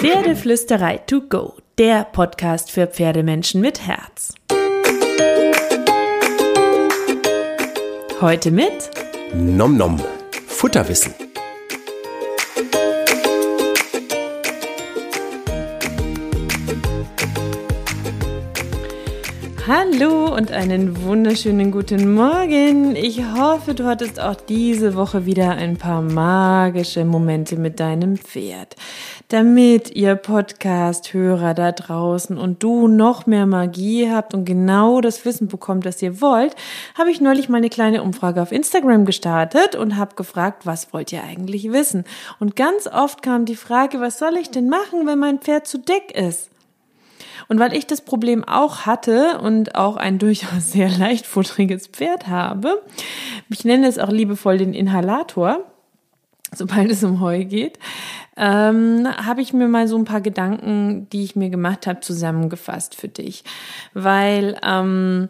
Pferdeflüsterei to go, der Podcast für Pferdemenschen mit Herz. Heute mit Nom Nom, Futterwissen. Hallo und einen wunderschönen guten Morgen. Ich hoffe, du hattest auch diese Woche wieder ein paar magische Momente mit deinem Pferd. Damit ihr Podcast-Hörer da draußen und du noch mehr Magie habt und genau das Wissen bekommt, das ihr wollt, habe ich neulich mal eine kleine Umfrage auf Instagram gestartet und habe gefragt, was wollt ihr eigentlich wissen? Und ganz oft kam die Frage, was soll ich denn machen, wenn mein Pferd zu dick ist? Und weil ich das Problem auch hatte und auch ein durchaus sehr leichtfutteriges Pferd habe, ich nenne es auch liebevoll den Inhalator, sobald es um Heu geht, ähm, habe ich mir mal so ein paar Gedanken, die ich mir gemacht habe, zusammengefasst für dich. Weil ähm,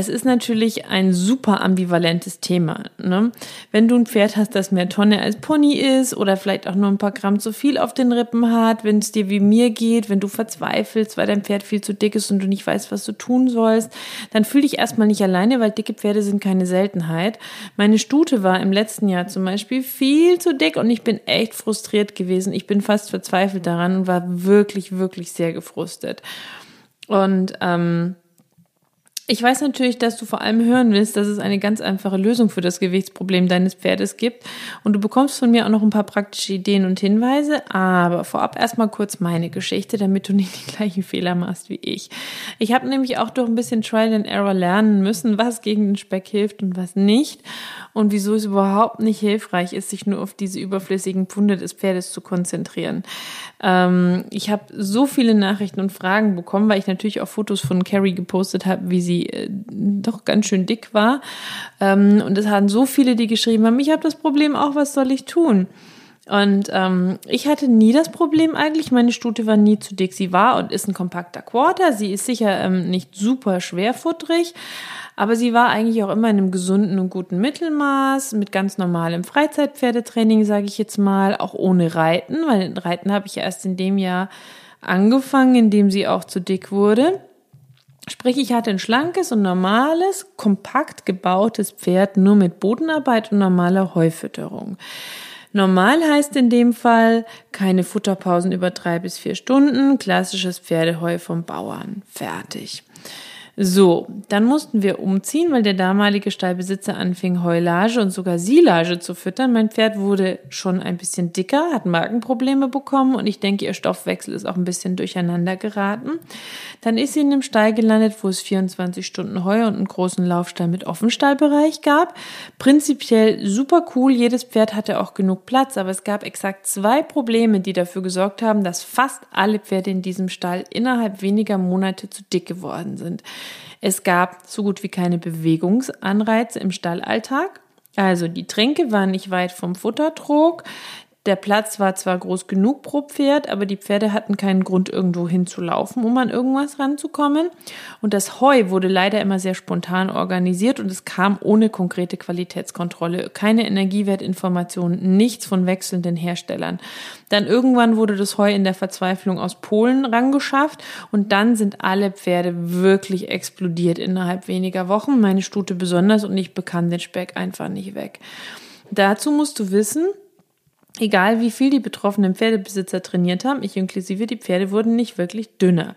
es ist natürlich ein super ambivalentes Thema. Ne? Wenn du ein Pferd hast, das mehr Tonne als Pony ist oder vielleicht auch nur ein paar Gramm zu viel auf den Rippen hat, wenn es dir wie mir geht, wenn du verzweifelst, weil dein Pferd viel zu dick ist und du nicht weißt, was du tun sollst, dann fühl dich erstmal nicht alleine, weil dicke Pferde sind keine Seltenheit. Meine Stute war im letzten Jahr zum Beispiel viel zu dick und ich bin echt frustriert gewesen. Ich bin fast verzweifelt daran und war wirklich, wirklich sehr gefrustet. Und ähm, ich weiß natürlich, dass du vor allem hören willst, dass es eine ganz einfache Lösung für das Gewichtsproblem deines Pferdes gibt. Und du bekommst von mir auch noch ein paar praktische Ideen und Hinweise. Aber vorab erstmal kurz meine Geschichte, damit du nicht die gleichen Fehler machst wie ich. Ich habe nämlich auch durch ein bisschen Trial and Error lernen müssen, was gegen den Speck hilft und was nicht. Und wieso es überhaupt nicht hilfreich ist, sich nur auf diese überflüssigen Pfunde des Pferdes zu konzentrieren. Ähm, ich habe so viele Nachrichten und Fragen bekommen, weil ich natürlich auch Fotos von Carrie gepostet habe, wie sie äh, doch ganz schön dick war. Ähm, und es hatten so viele, die geschrieben haben, ich habe das Problem auch, was soll ich tun? Und ähm, ich hatte nie das Problem eigentlich. Meine Stute war nie zu dick. Sie war und ist ein kompakter Quarter. Sie ist sicher ähm, nicht super schwerfutterig, aber sie war eigentlich auch immer in einem gesunden und guten Mittelmaß, mit ganz normalem Freizeitpferdetraining, sage ich jetzt mal, auch ohne Reiten, weil Reiten habe ich ja erst in dem Jahr angefangen, in dem sie auch zu dick wurde. Sprich, ich hatte ein schlankes und normales, kompakt gebautes Pferd nur mit Bodenarbeit und normaler Heufütterung. Normal heißt in dem Fall keine Futterpausen über drei bis vier Stunden, klassisches Pferdeheu vom Bauern. Fertig. So, dann mussten wir umziehen, weil der damalige Stallbesitzer anfing, Heulage und sogar Silage zu füttern. Mein Pferd wurde schon ein bisschen dicker, hat Magenprobleme bekommen und ich denke, ihr Stoffwechsel ist auch ein bisschen durcheinander geraten. Dann ist sie in einem Stall gelandet, wo es 24 Stunden Heu und einen großen Laufstall mit Offenstallbereich gab. Prinzipiell super cool, jedes Pferd hatte auch genug Platz, aber es gab exakt zwei Probleme, die dafür gesorgt haben, dass fast alle Pferde in diesem Stall innerhalb weniger Monate zu dick geworden sind. Es gab so gut wie keine Bewegungsanreize im Stallalltag. Also die Tränke waren nicht weit vom Futtertrog. Der Platz war zwar groß genug pro Pferd, aber die Pferde hatten keinen Grund, irgendwo hinzulaufen, um an irgendwas ranzukommen. Und das Heu wurde leider immer sehr spontan organisiert und es kam ohne konkrete Qualitätskontrolle, keine Energiewertinformationen, nichts von wechselnden Herstellern. Dann irgendwann wurde das Heu in der Verzweiflung aus Polen rangeschafft und dann sind alle Pferde wirklich explodiert innerhalb weniger Wochen. Meine Stute besonders und ich bekam den Speck einfach nicht weg. Dazu musst du wissen, Egal wie viel die betroffenen Pferdebesitzer trainiert haben, ich inklusive, die Pferde wurden nicht wirklich dünner.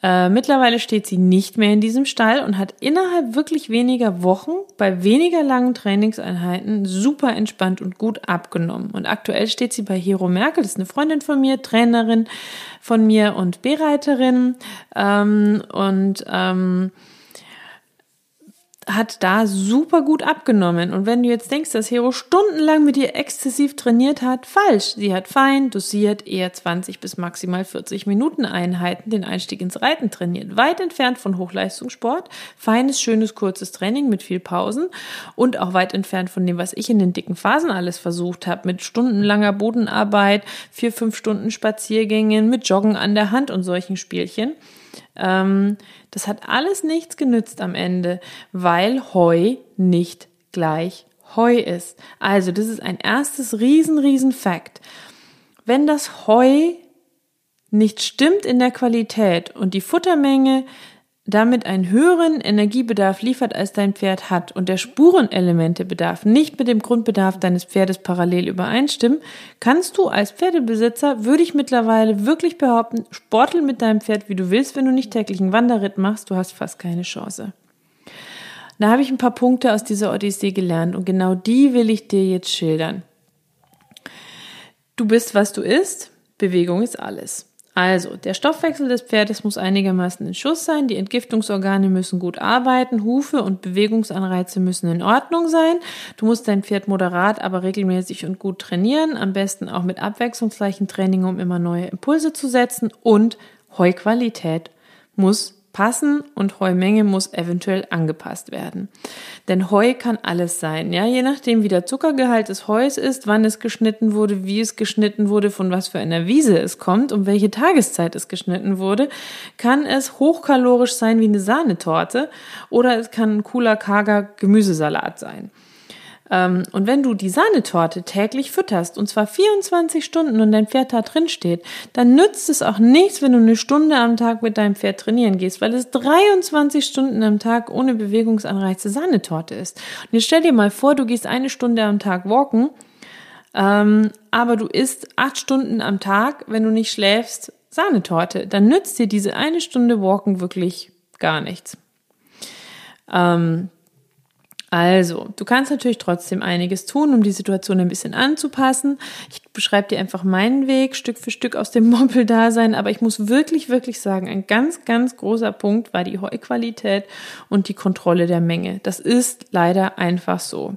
Äh, mittlerweile steht sie nicht mehr in diesem Stall und hat innerhalb wirklich weniger Wochen bei weniger langen Trainingseinheiten super entspannt und gut abgenommen. Und aktuell steht sie bei Hero Merkel, das ist eine Freundin von mir, Trainerin von mir und Bereiterin. Ähm, und ähm, hat da super gut abgenommen. Und wenn du jetzt denkst, dass Hero stundenlang mit ihr exzessiv trainiert hat, falsch. Sie hat fein, dosiert, eher 20 bis maximal 40 Minuten Einheiten den Einstieg ins Reiten trainiert. Weit entfernt von Hochleistungssport. Feines, schönes, kurzes Training mit viel Pausen und auch weit entfernt von dem, was ich in den dicken Phasen alles versucht habe. Mit stundenlanger Bodenarbeit, vier, fünf Stunden Spaziergängen, mit Joggen an der Hand und solchen Spielchen. Ähm, das hat alles nichts genützt am Ende, weil Heu nicht gleich Heu ist. Also, das ist ein erstes riesen, riesen Fakt. Wenn das Heu nicht stimmt in der Qualität und die Futtermenge damit einen höheren Energiebedarf liefert, als dein Pferd hat und der Spurenelementebedarf nicht mit dem Grundbedarf deines Pferdes parallel übereinstimmen, kannst du als Pferdebesitzer, würde ich mittlerweile wirklich behaupten, sporteln mit deinem Pferd, wie du willst, wenn du nicht täglich einen Wanderritt machst, du hast fast keine Chance. Da habe ich ein paar Punkte aus dieser Odyssee gelernt und genau die will ich dir jetzt schildern. Du bist, was du isst, Bewegung ist alles. Also, der Stoffwechsel des Pferdes muss einigermaßen in Schuss sein, die Entgiftungsorgane müssen gut arbeiten, Hufe und Bewegungsanreize müssen in Ordnung sein. Du musst dein Pferd moderat, aber regelmäßig und gut trainieren, am besten auch mit abwechslungsreichen Training, um immer neue Impulse zu setzen und Heuqualität muss passen und Heumenge muss eventuell angepasst werden. Denn Heu kann alles sein, ja, je nachdem wie der Zuckergehalt des Heus ist, wann es geschnitten wurde, wie es geschnitten wurde, von was für einer Wiese es kommt und welche Tageszeit es geschnitten wurde, kann es hochkalorisch sein wie eine Sahnetorte oder es kann ein cooler karger Gemüsesalat sein. Ähm, und wenn du die Sahnetorte täglich fütterst, und zwar 24 Stunden und dein Pferd da drin steht, dann nützt es auch nichts, wenn du eine Stunde am Tag mit deinem Pferd trainieren gehst, weil es 23 Stunden am Tag ohne Bewegungsanreize Sahnetorte ist. Und jetzt stell dir mal vor, du gehst eine Stunde am Tag walken, ähm, aber du isst acht Stunden am Tag, wenn du nicht schläfst, Sahnetorte. Dann nützt dir diese eine Stunde Walken wirklich gar nichts. Ähm, also, du kannst natürlich trotzdem einiges tun, um die Situation ein bisschen anzupassen. Ich beschreibe dir einfach meinen Weg, Stück für Stück aus dem Moppeldasein, aber ich muss wirklich, wirklich sagen, ein ganz, ganz großer Punkt war die Heuqualität und die Kontrolle der Menge. Das ist leider einfach so.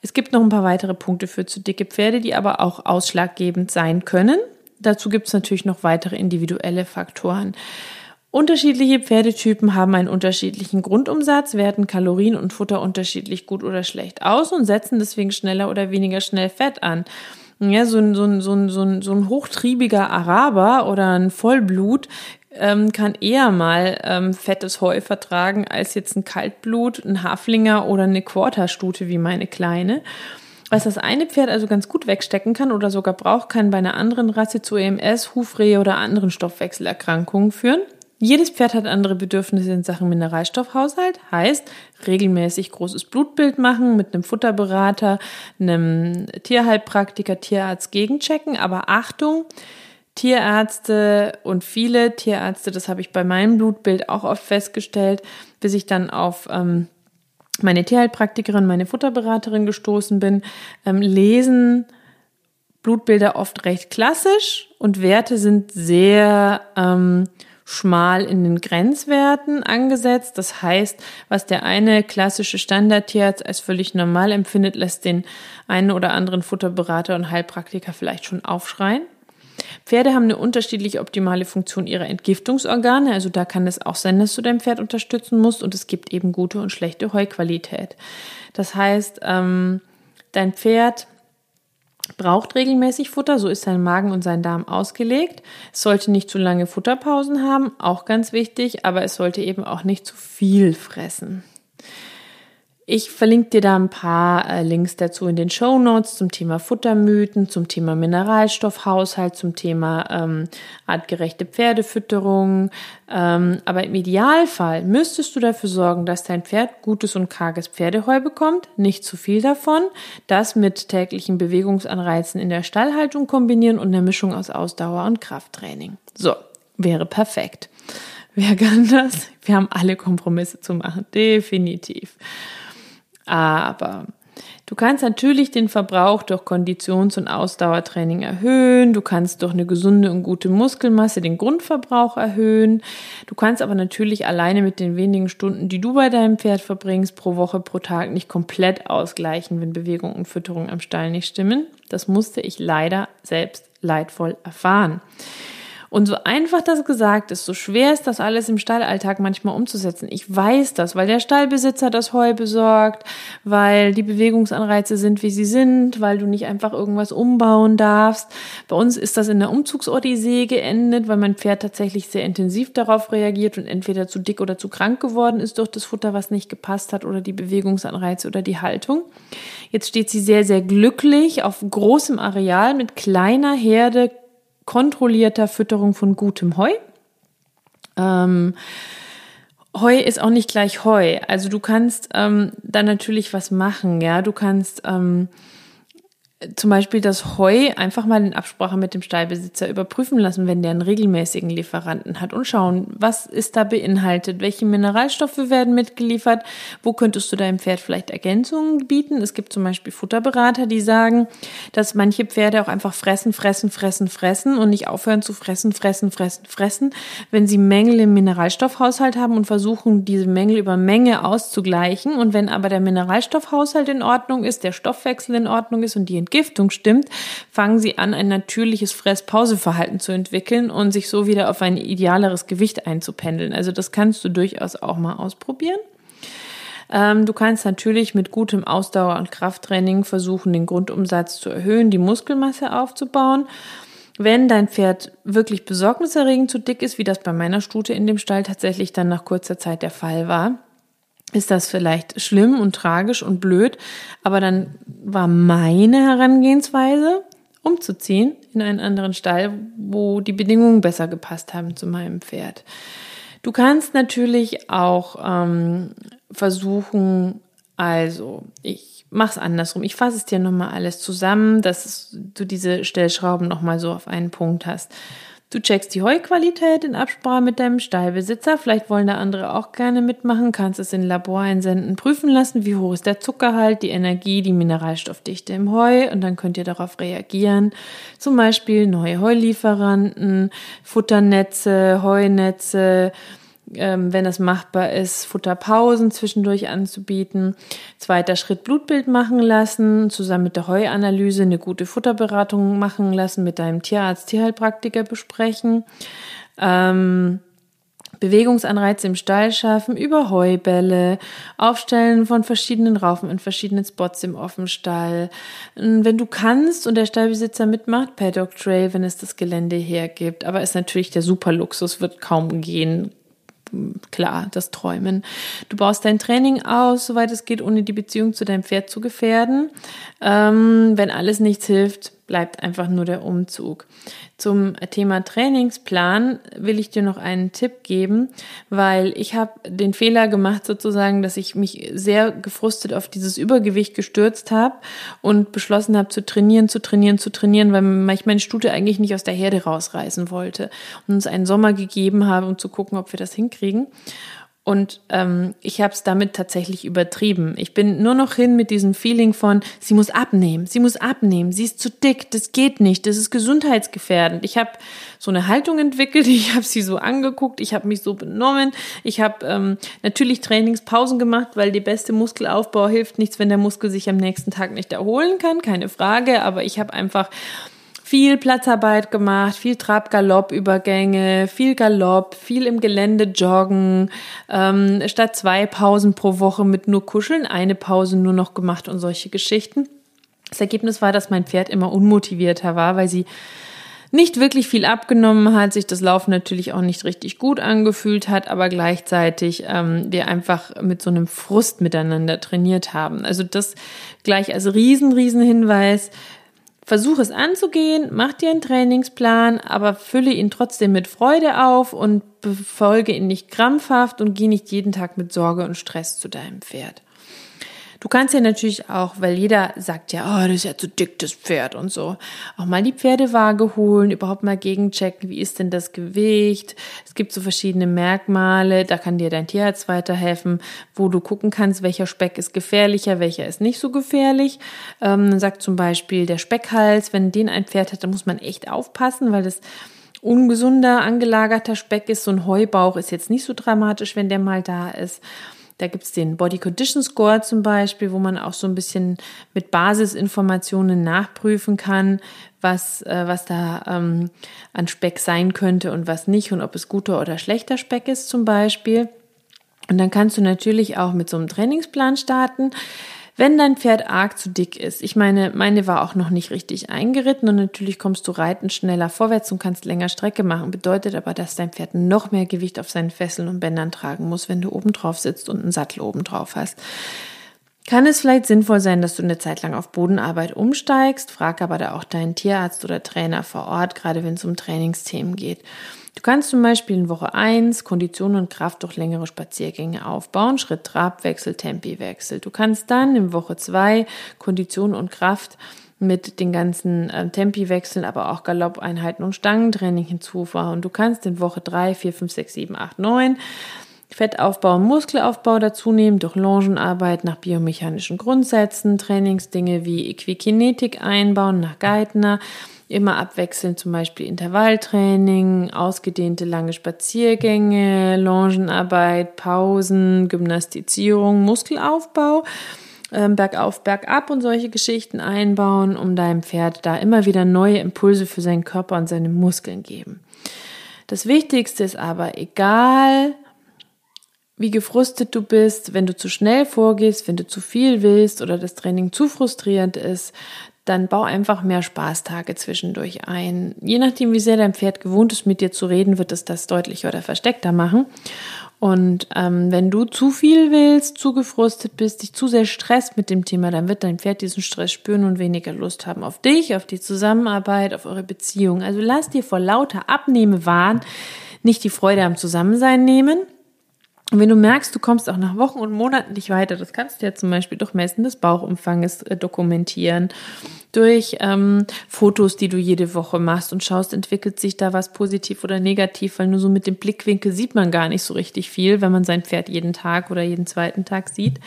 Es gibt noch ein paar weitere Punkte für zu dicke Pferde, die aber auch ausschlaggebend sein können. Dazu gibt es natürlich noch weitere individuelle Faktoren. Unterschiedliche Pferdetypen haben einen unterschiedlichen Grundumsatz, werten Kalorien und Futter unterschiedlich gut oder schlecht aus und setzen deswegen schneller oder weniger schnell Fett an. Ja, so ein, so ein, so ein, so ein, so ein hochtriebiger Araber oder ein Vollblut ähm, kann eher mal ähm, fettes Heu vertragen als jetzt ein Kaltblut, ein Haflinger oder eine Quarterstute wie meine kleine. Was das eine Pferd also ganz gut wegstecken kann oder sogar braucht, kann bei einer anderen Rasse zu EMS, Hufrehe oder anderen Stoffwechselerkrankungen führen. Jedes Pferd hat andere Bedürfnisse in Sachen Mineralstoffhaushalt, heißt regelmäßig großes Blutbild machen mit einem Futterberater, einem Tierheilpraktiker, Tierarzt gegenchecken. Aber Achtung, Tierärzte und viele Tierärzte, das habe ich bei meinem Blutbild auch oft festgestellt, bis ich dann auf ähm, meine Tierheilpraktikerin, meine Futterberaterin gestoßen bin, ähm, lesen Blutbilder oft recht klassisch und Werte sind sehr ähm, schmal in den Grenzwerten angesetzt. Das heißt, was der eine klassische Standardtierarzt als völlig normal empfindet, lässt den einen oder anderen Futterberater und Heilpraktiker vielleicht schon aufschreien. Pferde haben eine unterschiedliche optimale Funktion ihrer Entgiftungsorgane. Also da kann es auch sein, dass du dein Pferd unterstützen musst. Und es gibt eben gute und schlechte Heuqualität. Das heißt, ähm, dein Pferd braucht regelmäßig Futter, so ist sein Magen und sein Darm ausgelegt. Es sollte nicht zu lange Futterpausen haben, auch ganz wichtig, aber es sollte eben auch nicht zu viel fressen. Ich verlinke dir da ein paar äh, Links dazu in den Show Notes zum Thema Futtermythen, zum Thema Mineralstoffhaushalt, zum Thema ähm, artgerechte Pferdefütterung. Ähm, aber im Idealfall müsstest du dafür sorgen, dass dein Pferd gutes und karges Pferdeheu bekommt, nicht zu viel davon, das mit täglichen Bewegungsanreizen in der Stallhaltung kombinieren und einer Mischung aus Ausdauer und Krafttraining. So, wäre perfekt. Wer kann das? Wir haben alle Kompromisse zu machen, definitiv. Aber du kannst natürlich den Verbrauch durch Konditions- und Ausdauertraining erhöhen. Du kannst durch eine gesunde und gute Muskelmasse den Grundverbrauch erhöhen. Du kannst aber natürlich alleine mit den wenigen Stunden, die du bei deinem Pferd verbringst, pro Woche, pro Tag nicht komplett ausgleichen, wenn Bewegung und Fütterung am Stall nicht stimmen. Das musste ich leider selbst leidvoll erfahren. Und so einfach das gesagt ist, so schwer ist das alles im Stallalltag manchmal umzusetzen. Ich weiß das, weil der Stallbesitzer das Heu besorgt, weil die Bewegungsanreize sind, wie sie sind, weil du nicht einfach irgendwas umbauen darfst. Bei uns ist das in der Umzugsodyssee geendet, weil mein Pferd tatsächlich sehr intensiv darauf reagiert und entweder zu dick oder zu krank geworden ist durch das Futter, was nicht gepasst hat oder die Bewegungsanreize oder die Haltung. Jetzt steht sie sehr, sehr glücklich auf großem Areal mit kleiner Herde kontrollierter Fütterung von gutem Heu. Ähm, Heu ist auch nicht gleich Heu. Also du kannst ähm, da natürlich was machen, ja. Du kannst ähm, zum Beispiel das Heu einfach mal in Absprache mit dem Stallbesitzer überprüfen lassen, wenn der einen regelmäßigen Lieferanten hat und schauen, was ist da beinhaltet, welche Mineralstoffe werden mitgeliefert, wo könntest du deinem Pferd vielleicht Ergänzungen bieten. Es gibt zum Beispiel Futterberater, die sagen, dass manche Pferde auch einfach fressen, fressen, fressen, fressen und nicht aufhören zu fressen, fressen, fressen, fressen, wenn sie Mängel im Mineralstoffhaushalt haben und versuchen, diese Mängel über Menge auszugleichen. Und wenn aber der Mineralstoffhaushalt in Ordnung ist, der Stoffwechsel in Ordnung ist und die Entgiftung stimmt, fangen sie an, ein natürliches Fress-Pause-Verhalten zu entwickeln und sich so wieder auf ein idealeres Gewicht einzupendeln. Also das kannst du durchaus auch mal ausprobieren. Ähm, du kannst natürlich mit gutem Ausdauer- und Krafttraining versuchen, den Grundumsatz zu erhöhen, die Muskelmasse aufzubauen. Wenn dein Pferd wirklich besorgniserregend zu dick ist, wie das bei meiner Stute in dem Stall tatsächlich dann nach kurzer Zeit der Fall war, ist das vielleicht schlimm und tragisch und blöd, aber dann war meine Herangehensweise, umzuziehen in einen anderen Stall, wo die Bedingungen besser gepasst haben zu meinem Pferd. Du kannst natürlich auch ähm, versuchen, also ich mach's andersrum. Ich fasse es dir nochmal alles zusammen, dass du diese Stellschrauben nochmal so auf einen Punkt hast. Du checkst die Heuqualität in Absprache mit deinem Stallbesitzer. Vielleicht wollen da andere auch gerne mitmachen. Kannst es in Labor einsenden, prüfen lassen, wie hoch ist der Zuckerhalt, die Energie, die Mineralstoffdichte im Heu und dann könnt ihr darauf reagieren. Zum Beispiel neue Heulieferanten, Futternetze, Heunetze, ähm, wenn es machbar ist, Futterpausen zwischendurch anzubieten. Zweiter Schritt Blutbild machen lassen, zusammen mit der Heuanalyse eine gute Futterberatung machen lassen, mit deinem Tierarzt, Tierheilpraktiker besprechen. Ähm, Bewegungsanreize im Stall schaffen, über Heubälle, Aufstellen von verschiedenen Raufen in verschiedenen Spots im Offenstall. Wenn du kannst und der Stallbesitzer mitmacht, Paddock Trail, wenn es das Gelände hergibt. Aber ist natürlich der Superluxus, wird kaum gehen klar, das Träumen. Du baust dein Training aus, soweit es geht, ohne die Beziehung zu deinem Pferd zu gefährden. Ähm, wenn alles nichts hilft, bleibt einfach nur der Umzug. Zum Thema Trainingsplan will ich dir noch einen Tipp geben, weil ich habe den Fehler gemacht sozusagen, dass ich mich sehr gefrustet auf dieses Übergewicht gestürzt habe und beschlossen habe zu trainieren, zu trainieren, zu trainieren, weil ich meine Stute eigentlich nicht aus der Herde rausreißen wollte und uns einen Sommer gegeben habe, um zu gucken, ob wir das hinkriegen. Und ähm, ich habe es damit tatsächlich übertrieben. Ich bin nur noch hin mit diesem Feeling von, sie muss abnehmen, sie muss abnehmen, sie ist zu dick, das geht nicht, das ist gesundheitsgefährdend. Ich habe so eine Haltung entwickelt, ich habe sie so angeguckt, ich habe mich so benommen, ich habe ähm, natürlich Trainingspausen gemacht, weil der beste Muskelaufbau hilft nichts, wenn der Muskel sich am nächsten Tag nicht erholen kann, keine Frage. Aber ich habe einfach viel Platzarbeit gemacht, viel Trab-Galopp-Übergänge, viel Galopp, viel im Gelände joggen, ähm, statt zwei Pausen pro Woche mit nur Kuscheln, eine Pause nur noch gemacht und solche Geschichten. Das Ergebnis war, dass mein Pferd immer unmotivierter war, weil sie nicht wirklich viel abgenommen hat, sich das Laufen natürlich auch nicht richtig gut angefühlt hat, aber gleichzeitig ähm, wir einfach mit so einem Frust miteinander trainiert haben. Also das gleich als riesen, riesen Hinweis Versuch es anzugehen, mach dir einen Trainingsplan, aber fülle ihn trotzdem mit Freude auf und befolge ihn nicht krampfhaft und geh nicht jeden Tag mit Sorge und Stress zu deinem Pferd. Du kannst ja natürlich auch, weil jeder sagt ja, oh, das ist ja zu dick, das Pferd und so, auch mal die Pferdewaage holen, überhaupt mal gegenchecken, wie ist denn das Gewicht. Es gibt so verschiedene Merkmale, da kann dir dein Tierarzt weiterhelfen, wo du gucken kannst, welcher Speck ist gefährlicher, welcher ist nicht so gefährlich. Ähm, sagt zum Beispiel der Speckhals, wenn den ein Pferd hat, dann muss man echt aufpassen, weil das ungesunder, angelagerter Speck ist. So ein Heubauch ist jetzt nicht so dramatisch, wenn der mal da ist. Da gibt es den Body Condition Score zum Beispiel, wo man auch so ein bisschen mit Basisinformationen nachprüfen kann, was, äh, was da ähm, an Speck sein könnte und was nicht und ob es guter oder schlechter Speck ist zum Beispiel. Und dann kannst du natürlich auch mit so einem Trainingsplan starten. Wenn dein Pferd arg zu dick ist, ich meine, meine war auch noch nicht richtig eingeritten und natürlich kommst du reiten schneller vorwärts und kannst länger Strecke machen, bedeutet aber, dass dein Pferd noch mehr Gewicht auf seinen Fesseln und Bändern tragen muss, wenn du oben drauf sitzt und einen Sattel oben drauf hast. kann es vielleicht sinnvoll sein, dass du eine Zeit lang auf Bodenarbeit umsteigst. Frag aber da auch deinen Tierarzt oder Trainer vor Ort, gerade wenn es um Trainingsthemen geht. Du kannst zum Beispiel in Woche 1 Kondition und Kraft durch längere Spaziergänge aufbauen, Schritt, Trabwechsel, Tempiwechsel. Du kannst dann in Woche 2 Kondition und Kraft mit den ganzen äh, Tempiwechseln, aber auch Galoppeinheiten und Stangentraining hinzufahren. Du kannst in Woche 3, 4, 5, 6, 7, 8, 9 Fettaufbau und Muskelaufbau dazu nehmen, durch Longenarbeit nach biomechanischen Grundsätzen, Trainingsdinge wie Equikinetik einbauen nach Geithner, immer abwechselnd zum Beispiel Intervalltraining, ausgedehnte lange Spaziergänge, Longenarbeit, Pausen, Gymnastizierung, Muskelaufbau, äh, bergauf, bergab und solche Geschichten einbauen, um deinem Pferd da immer wieder neue Impulse für seinen Körper und seine Muskeln geben. Das Wichtigste ist aber, egal wie gefrustet du bist, wenn du zu schnell vorgehst, wenn du zu viel willst oder das Training zu frustrierend ist, dann bau einfach mehr Spaßtage zwischendurch ein. Je nachdem, wie sehr dein Pferd gewohnt ist, mit dir zu reden, wird es das deutlicher oder versteckter machen. Und ähm, wenn du zu viel willst, zu gefrustet bist, dich zu sehr stresst mit dem Thema, dann wird dein Pferd diesen Stress spüren und weniger Lust haben auf dich, auf die Zusammenarbeit, auf eure Beziehung. Also lass dir vor lauter Abnehmewahn nicht die Freude am Zusammensein nehmen, und wenn du merkst, du kommst auch nach Wochen und Monaten nicht weiter, das kannst du ja zum Beispiel durch Messen des Bauchumfanges äh, dokumentieren, durch ähm, Fotos, die du jede Woche machst und schaust, entwickelt sich da was positiv oder negativ, weil nur so mit dem Blickwinkel sieht man gar nicht so richtig viel, wenn man sein Pferd jeden Tag oder jeden zweiten Tag sieht.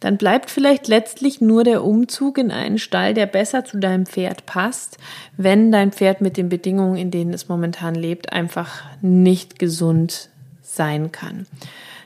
Dann bleibt vielleicht letztlich nur der Umzug in einen Stall, der besser zu deinem Pferd passt, wenn dein Pferd mit den Bedingungen, in denen es momentan lebt, einfach nicht gesund sein kann.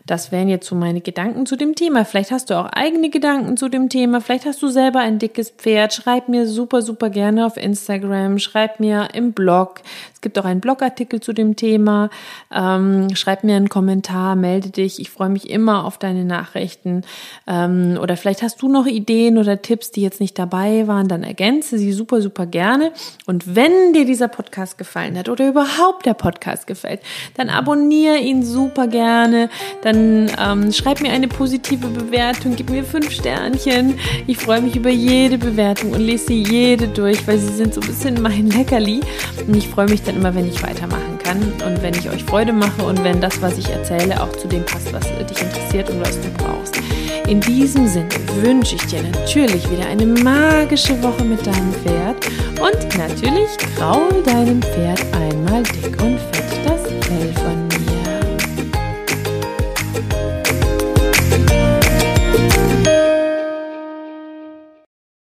Das wären jetzt so meine Gedanken zu dem Thema. Vielleicht hast du auch eigene Gedanken zu dem Thema. Vielleicht hast du selber ein dickes Pferd. Schreib mir super, super gerne auf Instagram. Schreib mir im Blog. Es gibt auch einen Blogartikel zu dem Thema. Ähm, schreib mir einen Kommentar, melde dich. Ich freue mich immer auf deine Nachrichten. Ähm, oder vielleicht hast du noch Ideen oder Tipps, die jetzt nicht dabei waren, dann ergänze sie super, super gerne. Und wenn dir dieser Podcast gefallen hat oder überhaupt der Podcast gefällt, dann abonniere ihn super gerne. Dann dann ähm, schreib mir eine positive Bewertung, gib mir fünf Sternchen. Ich freue mich über jede Bewertung und lese sie jede durch, weil sie sind so ein bisschen mein Leckerli. Und ich freue mich dann immer, wenn ich weitermachen kann und wenn ich euch Freude mache und wenn das, was ich erzähle, auch zu dem passt, was dich interessiert und was du brauchst. In diesem Sinne wünsche ich dir natürlich wieder eine magische Woche mit deinem Pferd und natürlich kraul deinem Pferd einmal dick und fett das Fell